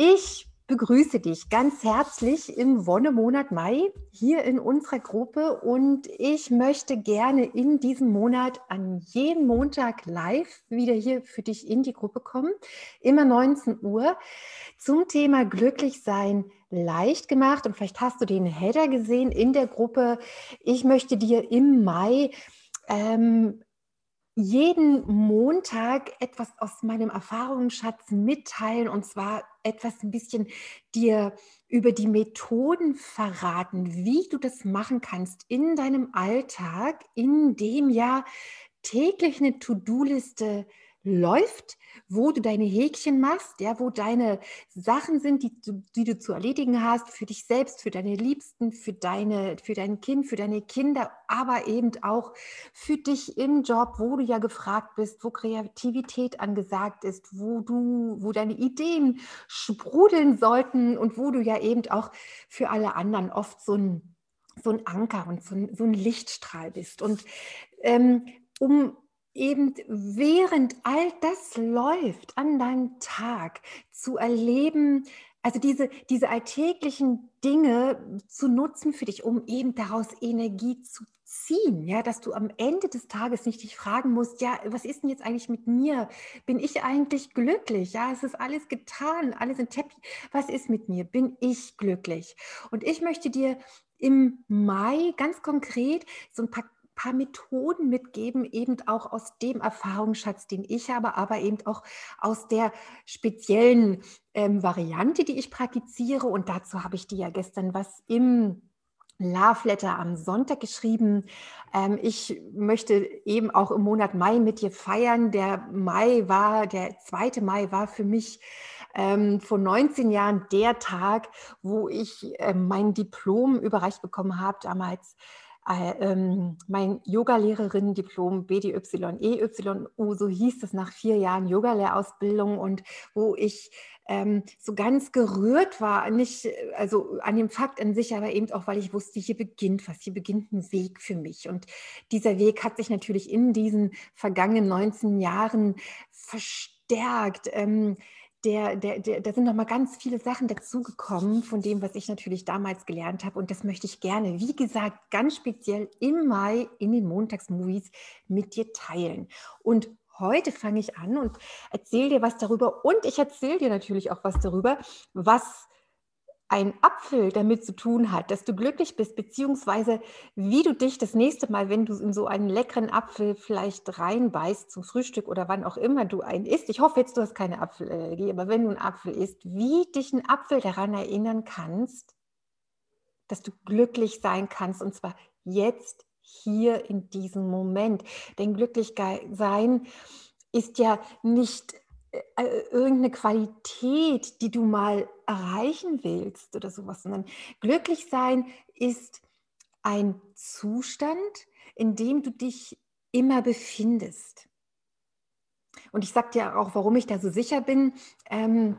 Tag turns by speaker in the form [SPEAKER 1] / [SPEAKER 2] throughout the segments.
[SPEAKER 1] Ich begrüße dich ganz herzlich im Wonnemonat Mai hier in unserer Gruppe und ich möchte gerne in diesem Monat an jedem Montag live wieder hier für dich in die Gruppe kommen, immer 19 Uhr zum Thema glücklich sein leicht gemacht und vielleicht hast du den Header gesehen in der Gruppe. Ich möchte dir im Mai ähm, jeden Montag etwas aus meinem Erfahrungsschatz mitteilen und zwar etwas ein bisschen dir über die Methoden verraten, wie du das machen kannst in deinem Alltag, in dem ja täglich eine To-Do-Liste läuft, wo du deine Häkchen machst, ja, wo deine Sachen sind, die, die du zu erledigen hast, für dich selbst, für deine Liebsten, für, deine, für dein Kind, für deine Kinder, aber eben auch für dich im Job, wo du ja gefragt bist, wo Kreativität angesagt ist, wo du, wo deine Ideen sprudeln sollten und wo du ja eben auch für alle anderen oft so ein, so ein Anker und so ein, so ein Lichtstrahl bist. Und ähm, um eben während all das läuft an deinem Tag zu erleben, also diese, diese alltäglichen Dinge zu nutzen für dich, um eben daraus Energie zu ziehen, ja, dass du am Ende des Tages nicht dich fragen musst, ja, was ist denn jetzt eigentlich mit mir? Bin ich eigentlich glücklich? Ja, es ist alles getan, alles in Teppich. Was ist mit mir? Bin ich glücklich? Und ich möchte dir im Mai ganz konkret so ein paar paar Methoden mitgeben, eben auch aus dem Erfahrungsschatz, den ich habe, aber eben auch aus der speziellen ähm, Variante, die ich praktiziere. Und dazu habe ich dir ja gestern was im Love Letter am Sonntag geschrieben. Ähm, ich möchte eben auch im Monat Mai mit dir feiern. Der Mai war, der zweite Mai war für mich ähm, vor 19 Jahren der Tag, wo ich äh, mein Diplom überreicht bekommen habe, damals ähm, mein Yogalehrerin-Diplom BDYEYU, so hieß es nach vier Jahren Yogalehrausbildung und wo ich ähm, so ganz gerührt war, nicht also an dem Fakt an sich, aber eben auch, weil ich wusste, hier beginnt was, hier beginnt ein Weg für mich. Und dieser Weg hat sich natürlich in diesen vergangenen 19 Jahren verstärkt. Ähm, der, der, der, da sind noch mal ganz viele Sachen dazugekommen von dem, was ich natürlich damals gelernt habe. Und das möchte ich gerne, wie gesagt, ganz speziell im Mai in den Montagsmovies mit dir teilen. Und heute fange ich an und erzähle dir was darüber. Und ich erzähle dir natürlich auch was darüber, was ein Apfel damit zu tun hat, dass du glücklich bist, beziehungsweise wie du dich das nächste Mal, wenn du in so einen leckeren Apfel vielleicht reinbeißt zum Frühstück oder wann auch immer du einen isst, ich hoffe jetzt, du hast keine Apfelallergie, aber wenn du einen Apfel isst, wie dich ein Apfel daran erinnern kannst, dass du glücklich sein kannst und zwar jetzt, hier in diesem Moment. Denn glücklich sein ist ja nicht äh, äh, irgendeine Qualität, die du mal erreichen willst oder sowas, sondern glücklich sein ist ein Zustand, in dem du dich immer befindest. Und ich sage dir auch, warum ich da so sicher bin. Ähm,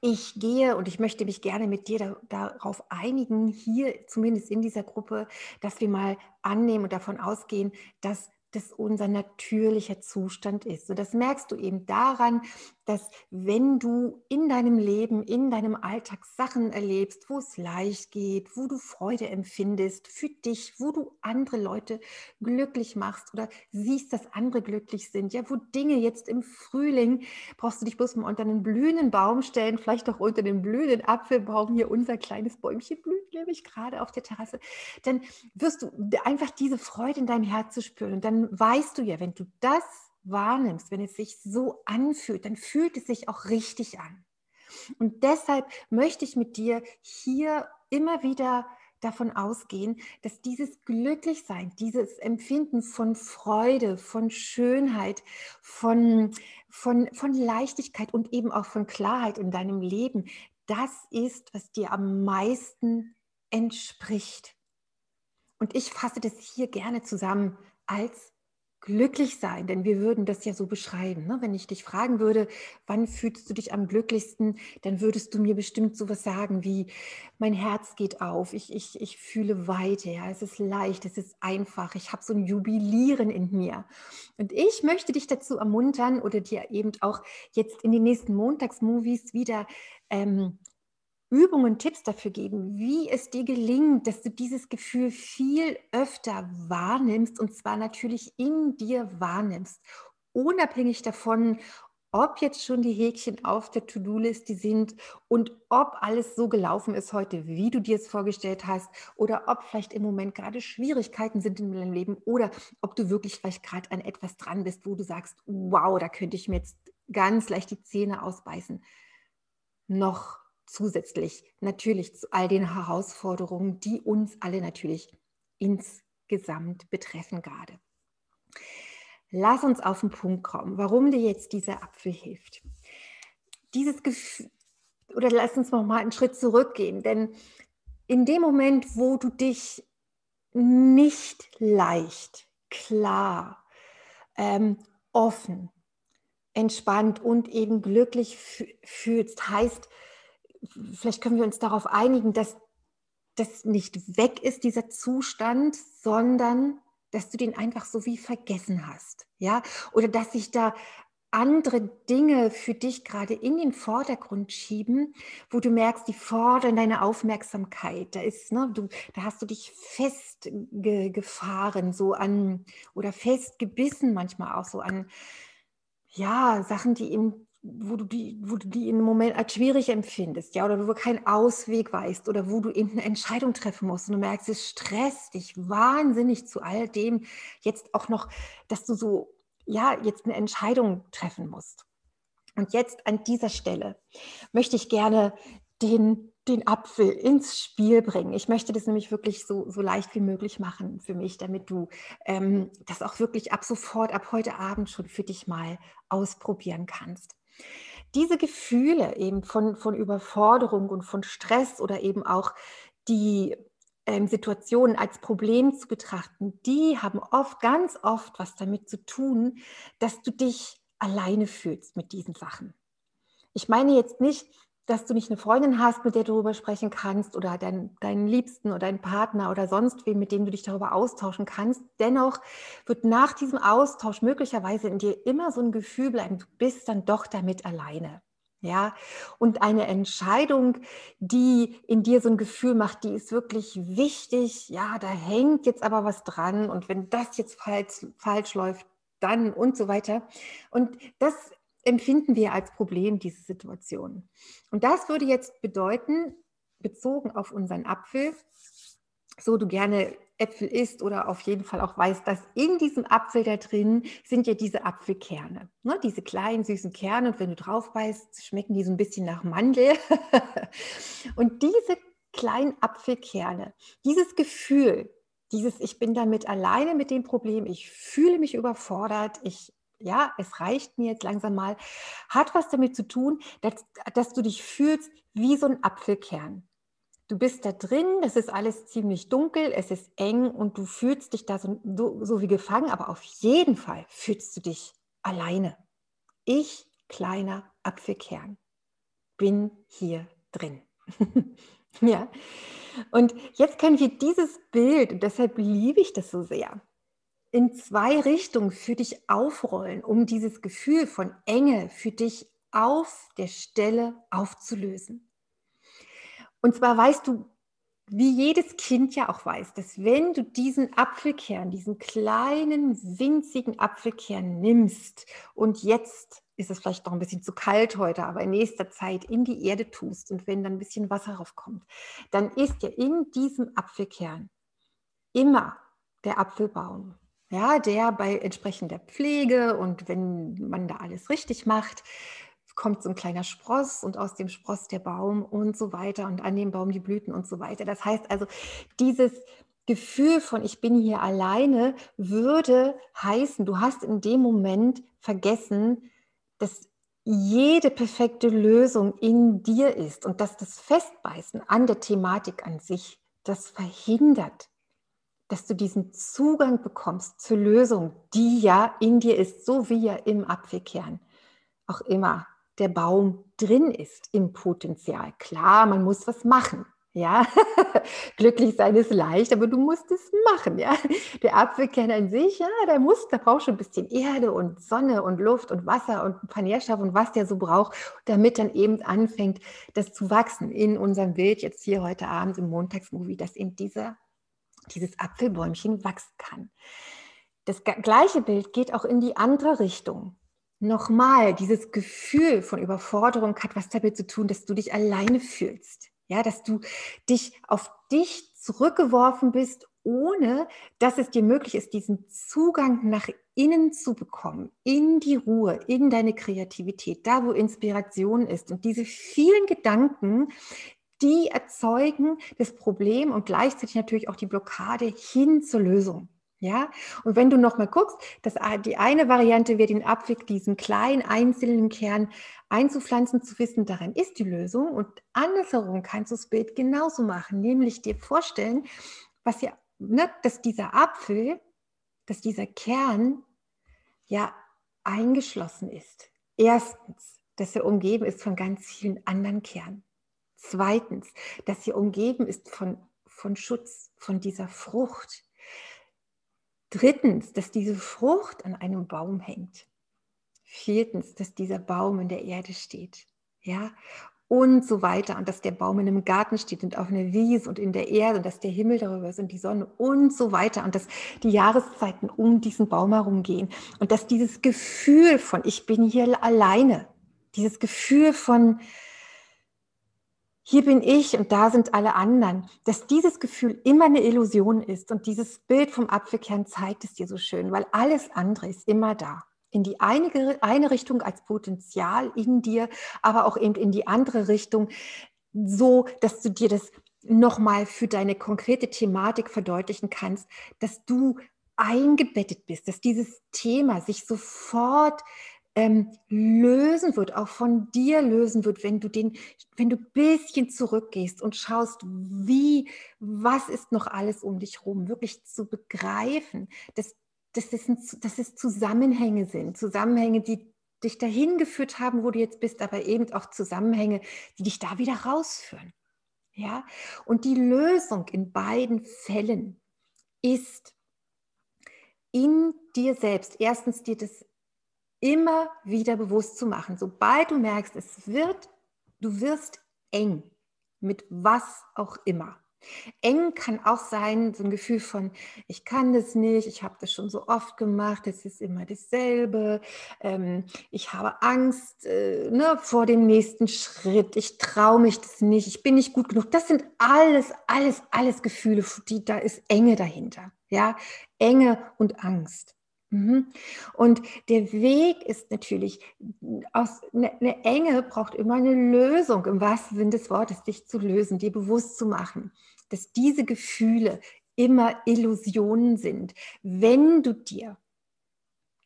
[SPEAKER 1] ich gehe und ich möchte mich gerne mit dir da, darauf einigen, hier zumindest in dieser Gruppe, dass wir mal annehmen und davon ausgehen, dass das unser natürlicher Zustand ist. Und das merkst du eben daran, dass wenn du in deinem Leben, in deinem Alltag Sachen erlebst, wo es leicht geht, wo du Freude empfindest für dich, wo du andere Leute glücklich machst oder siehst, dass andere glücklich sind, ja, wo Dinge jetzt im Frühling, brauchst du dich bloß mal unter einen blühenden Baum stellen, vielleicht auch unter den blühenden Apfelbaum, hier unser kleines Bäumchen blüht nämlich gerade auf der Terrasse, dann wirst du einfach diese Freude in deinem Herz zu spüren. Und dann weißt du ja, wenn du das wahrnimmst, wenn es sich so anfühlt, dann fühlt es sich auch richtig an. Und deshalb möchte ich mit dir hier immer wieder davon ausgehen, dass dieses Glücklichsein, dieses Empfinden von Freude, von Schönheit, von, von, von Leichtigkeit und eben auch von Klarheit in deinem Leben, das ist, was dir am meisten entspricht. Und ich fasse das hier gerne zusammen als glücklich sein, denn wir würden das ja so beschreiben. Ne? Wenn ich dich fragen würde, wann fühlst du dich am glücklichsten, dann würdest du mir bestimmt sowas sagen wie, mein Herz geht auf, ich, ich, ich fühle Weite, ja? es ist leicht, es ist einfach, ich habe so ein Jubilieren in mir. Und ich möchte dich dazu ermuntern oder dir eben auch jetzt in den nächsten Montagsmovies wieder ähm, Übungen, Tipps dafür geben, wie es dir gelingt, dass du dieses Gefühl viel öfter wahrnimmst und zwar natürlich in dir wahrnimmst, unabhängig davon, ob jetzt schon die Häkchen auf der To-Do-Liste sind und ob alles so gelaufen ist heute, wie du dir es vorgestellt hast oder ob vielleicht im Moment gerade Schwierigkeiten sind in deinem Leben oder ob du wirklich vielleicht gerade an etwas dran bist, wo du sagst, wow, da könnte ich mir jetzt ganz leicht die Zähne ausbeißen. Noch zusätzlich natürlich zu all den Herausforderungen, die uns alle natürlich insgesamt betreffen gerade. Lass uns auf den Punkt kommen, warum dir jetzt dieser Apfel hilft. Dieses Gefühl, oder lass uns noch mal einen Schritt zurückgehen, denn in dem Moment, wo du dich nicht leicht, klar, ähm, offen, entspannt und eben glücklich fühlst, heißt, vielleicht können wir uns darauf einigen, dass das nicht weg ist, dieser Zustand, sondern dass du den einfach so wie vergessen hast. Ja, oder dass sich da andere Dinge für dich gerade in den Vordergrund schieben, wo du merkst, die fordern deine Aufmerksamkeit. Da ist, ne, du, da hast du dich festgefahren, so an oder festgebissen manchmal auch so an ja Sachen, die eben wo du die, wo du die im Moment als schwierig empfindest, ja, oder wo du keinen Ausweg weißt oder wo du eben eine Entscheidung treffen musst und du merkst, es stresst dich wahnsinnig zu all dem jetzt auch noch, dass du so, ja, jetzt eine Entscheidung treffen musst. Und jetzt an dieser Stelle möchte ich gerne den den Apfel ins Spiel bringen. Ich möchte das nämlich wirklich so, so leicht wie möglich machen für mich, damit du ähm, das auch wirklich ab sofort, ab heute Abend schon für dich mal ausprobieren kannst. Diese Gefühle eben von, von Überforderung und von Stress oder eben auch die ähm, Situationen als Problem zu betrachten, die haben oft, ganz oft was damit zu tun, dass du dich alleine fühlst mit diesen Sachen. Ich meine jetzt nicht, dass du nicht eine Freundin hast, mit der du darüber sprechen kannst oder dein, deinen Liebsten oder deinen Partner oder sonst wem, mit dem du dich darüber austauschen kannst. Dennoch wird nach diesem Austausch möglicherweise in dir immer so ein Gefühl bleiben, du bist dann doch damit alleine. Ja, und eine Entscheidung, die in dir so ein Gefühl macht, die ist wirklich wichtig. Ja, da hängt jetzt aber was dran. Und wenn das jetzt falsch, falsch läuft, dann und so weiter. Und das empfinden wir als Problem, diese Situation. Und das würde jetzt bedeuten, bezogen auf unseren Apfel, so du gerne Äpfel isst oder auf jeden Fall auch weißt, dass in diesem Apfel da drin sind ja diese Apfelkerne, ne? diese kleinen süßen Kerne und wenn du drauf beißt, schmecken die so ein bisschen nach Mandel. und diese kleinen Apfelkerne, dieses Gefühl, dieses ich bin damit alleine mit dem Problem, ich fühle mich überfordert, ich ja, es reicht mir jetzt langsam mal, hat was damit zu tun, dass, dass du dich fühlst wie so ein Apfelkern. Du bist da drin, das ist alles ziemlich dunkel, es ist eng und du fühlst dich da so, so, so wie gefangen, aber auf jeden Fall fühlst du dich alleine. Ich, kleiner Apfelkern, bin hier drin. ja. Und jetzt können wir dieses Bild, und deshalb liebe ich das so sehr, in zwei Richtungen für dich aufrollen, um dieses Gefühl von Enge für dich auf der Stelle aufzulösen. Und zwar weißt du, wie jedes Kind ja auch weiß, dass wenn du diesen Apfelkern, diesen kleinen, winzigen Apfelkern nimmst und jetzt ist es vielleicht noch ein bisschen zu kalt heute, aber in nächster Zeit in die Erde tust und wenn dann ein bisschen Wasser raufkommt, dann ist ja in diesem Apfelkern immer der Apfelbaum ja, der bei entsprechender Pflege und wenn man da alles richtig macht, kommt so ein kleiner Spross und aus dem Spross der Baum und so weiter und an dem Baum die Blüten und so weiter. Das heißt also, dieses Gefühl von ich bin hier alleine würde heißen, du hast in dem Moment vergessen, dass jede perfekte Lösung in dir ist und dass das Festbeißen an der Thematik an sich das verhindert, dass du diesen Zugang bekommst zur Lösung, die ja in dir ist, so wie ja im Apfelkern auch immer der Baum drin ist im Potenzial. Klar, man muss was machen. Ja, glücklich sein ist leicht, aber du musst es machen. Ja, der Apfelkern an sich, ja, der muss, der braucht schon ein bisschen Erde und Sonne und Luft und Wasser und ein paar Nährstoffe und was der so braucht, damit dann eben anfängt, das zu wachsen in unserem Bild jetzt hier heute Abend im Montagsmovie, dass eben dieser, dieses Apfelbäumchen wachsen kann. Das gleiche Bild geht auch in die andere Richtung nochmal dieses Gefühl von Überforderung hat was damit zu tun, dass du dich alleine fühlst. Ja, dass du dich auf dich zurückgeworfen bist, ohne dass es dir möglich ist, diesen Zugang nach innen zu bekommen, in die Ruhe, in deine Kreativität, da wo Inspiration ist. Und diese vielen Gedanken, die erzeugen das Problem und gleichzeitig natürlich auch die Blockade hin zur Lösung. Ja, und wenn du noch mal guckst, dass die eine Variante wäre, den Apfel, diesen kleinen einzelnen Kern einzupflanzen, zu wissen, darin ist die Lösung. Und andersherum kannst du das Bild genauso machen, nämlich dir vorstellen, was ja, ne, dass dieser Apfel, dass dieser Kern ja eingeschlossen ist. Erstens, dass er umgeben ist von ganz vielen anderen Kernen. Zweitens, dass er umgeben ist von, von Schutz, von dieser Frucht Drittens, dass diese Frucht an einem Baum hängt. Viertens, dass dieser Baum in der Erde steht. Ja, und so weiter. Und dass der Baum in einem Garten steht und auf einer Wiese und in der Erde und dass der Himmel darüber ist und die Sonne und so weiter. Und dass die Jahreszeiten um diesen Baum herum gehen. Und dass dieses Gefühl von, ich bin hier alleine, dieses Gefühl von, hier bin ich und da sind alle anderen, dass dieses Gefühl immer eine Illusion ist. Und dieses Bild vom Apfelkern zeigt es dir so schön, weil alles andere ist immer da. In die eine, eine Richtung als Potenzial in dir, aber auch eben in die andere Richtung, so dass du dir das nochmal für deine konkrete Thematik verdeutlichen kannst, dass du eingebettet bist, dass dieses Thema sich sofort ähm, lösen wird, auch von dir lösen wird, wenn du den, wenn du ein bisschen zurückgehst und schaust, wie, was ist noch alles um dich herum, wirklich zu begreifen, dass, dass, es, ein, dass es Zusammenhänge sind, Zusammenhänge, die dich dahin geführt haben, wo du jetzt bist, aber eben auch Zusammenhänge, die dich da wieder rausführen. Ja, und die Lösung in beiden Fällen ist in dir selbst. Erstens dir das immer wieder bewusst zu machen. Sobald du merkst, es wird, du wirst eng mit was auch immer. Eng kann auch sein, so ein Gefühl von, ich kann das nicht, ich habe das schon so oft gemacht, es ist immer dasselbe, ähm, ich habe Angst äh, ne, vor dem nächsten Schritt, ich traue mich das nicht, ich bin nicht gut genug. Das sind alles, alles, alles Gefühle, die, da ist Enge dahinter. Ja, Enge und Angst. Mhm. Und der Weg ist natürlich, aus, eine, eine Enge braucht immer eine Lösung, im wahrsten Sinne des Wortes, dich zu lösen, dir bewusst zu machen, dass diese Gefühle immer Illusionen sind. Wenn du dir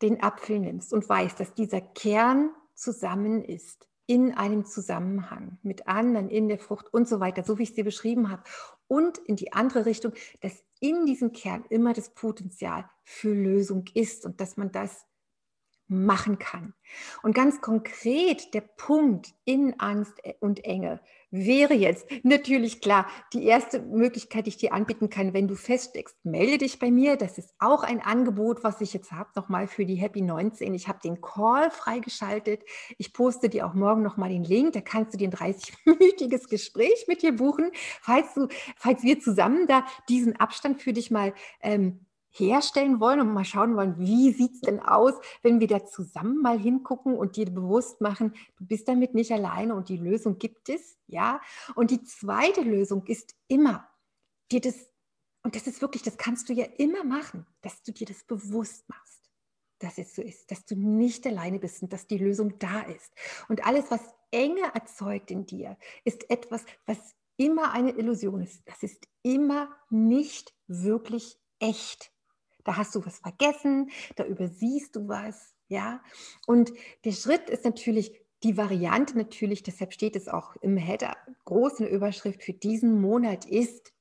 [SPEAKER 1] den Apfel nimmst und weißt, dass dieser Kern zusammen ist, in einem Zusammenhang mit anderen, in der Frucht und so weiter, so wie ich dir beschrieben habe. Und in die andere Richtung, dass in diesem Kern immer das Potenzial für Lösung ist und dass man das machen kann. Und ganz konkret der Punkt in Angst und Enge wäre jetzt natürlich klar, die erste Möglichkeit, die ich dir anbieten kann, wenn du feststeckst, melde dich bei mir. Das ist auch ein Angebot, was ich jetzt habe, nochmal für die Happy 19. Ich habe den Call freigeschaltet. Ich poste dir auch morgen nochmal den Link. Da kannst du dir ein 30-minütiges Gespräch mit dir buchen, falls, du, falls wir zusammen da diesen Abstand für dich mal ähm, herstellen wollen und mal schauen wollen, wie sieht es denn aus, wenn wir da zusammen mal hingucken und dir bewusst machen, du bist damit nicht alleine und die Lösung gibt es, ja. Und die zweite Lösung ist immer, dir das, und das ist wirklich, das kannst du ja immer machen, dass du dir das bewusst machst. dass es so ist, dass du nicht alleine bist und dass die Lösung da ist. Und alles, was Enge erzeugt in dir, ist etwas, was immer eine Illusion ist. Das ist immer nicht wirklich echt. Da hast du was vergessen, da übersiehst du was, ja. Und der Schritt ist natürlich die Variante natürlich, deshalb steht es auch im Header großen Überschrift für diesen Monat ist,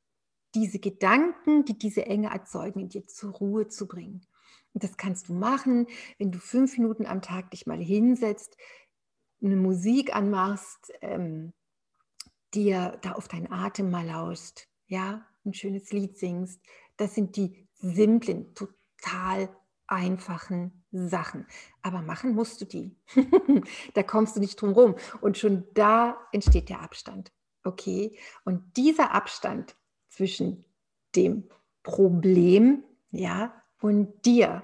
[SPEAKER 1] diese Gedanken, die diese Enge erzeugen, in dir zur Ruhe zu bringen. Und das kannst du machen, wenn du fünf Minuten am Tag dich mal hinsetzt, eine Musik anmachst, ähm, dir da auf deinen Atem mal lauscht, ja, ein schönes Lied singst. Das sind die simplen, total einfachen Sachen. Aber machen musst du die. da kommst du nicht drum rum. Und schon da entsteht der Abstand. Okay? Und dieser Abstand zwischen dem Problem, ja, und dir,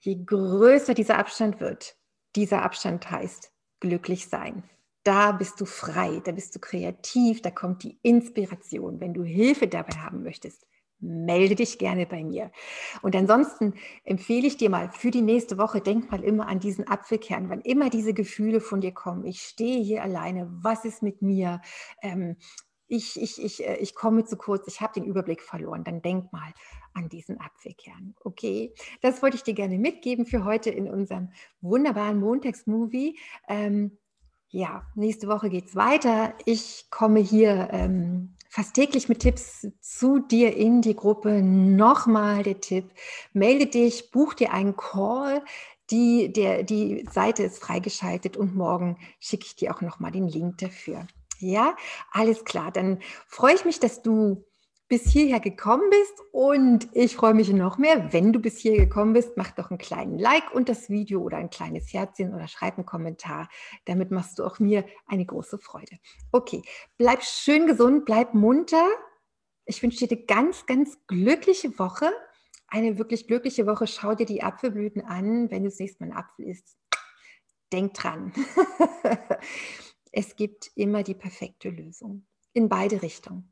[SPEAKER 1] je größer dieser Abstand wird, dieser Abstand heißt glücklich sein. Da bist du frei, da bist du kreativ, da kommt die Inspiration. Wenn du Hilfe dabei haben möchtest, melde dich gerne bei mir. Und ansonsten empfehle ich dir mal für die nächste Woche, denk mal immer an diesen Apfelkern, wann immer diese Gefühle von dir kommen. Ich stehe hier alleine, was ist mit mir? Ähm, ich, ich, ich, äh, ich komme zu kurz, ich habe den Überblick verloren. Dann denk mal an diesen Apfelkern. Okay, das wollte ich dir gerne mitgeben für heute in unserem wunderbaren Montagsmovie. Ähm, ja, nächste Woche geht es weiter. Ich komme hier ähm, fast täglich mit Tipps zu dir in die Gruppe. Nochmal der Tipp, melde dich, buch dir einen Call. Die, der, die Seite ist freigeschaltet und morgen schicke ich dir auch nochmal den Link dafür. Ja, alles klar. Dann freue ich mich, dass du bis hierher gekommen bist und ich freue mich noch mehr, wenn du bis hier gekommen bist, mach doch einen kleinen Like und das Video oder ein kleines Herzchen oder schreib einen Kommentar. Damit machst du auch mir eine große Freude. Okay, bleib schön gesund, bleib munter. Ich wünsche dir eine ganz, ganz glückliche Woche. Eine wirklich glückliche Woche. Schau dir die Apfelblüten an, wenn du das nächste Mal einen Apfel isst. Denk dran. es gibt immer die perfekte Lösung. In beide Richtungen.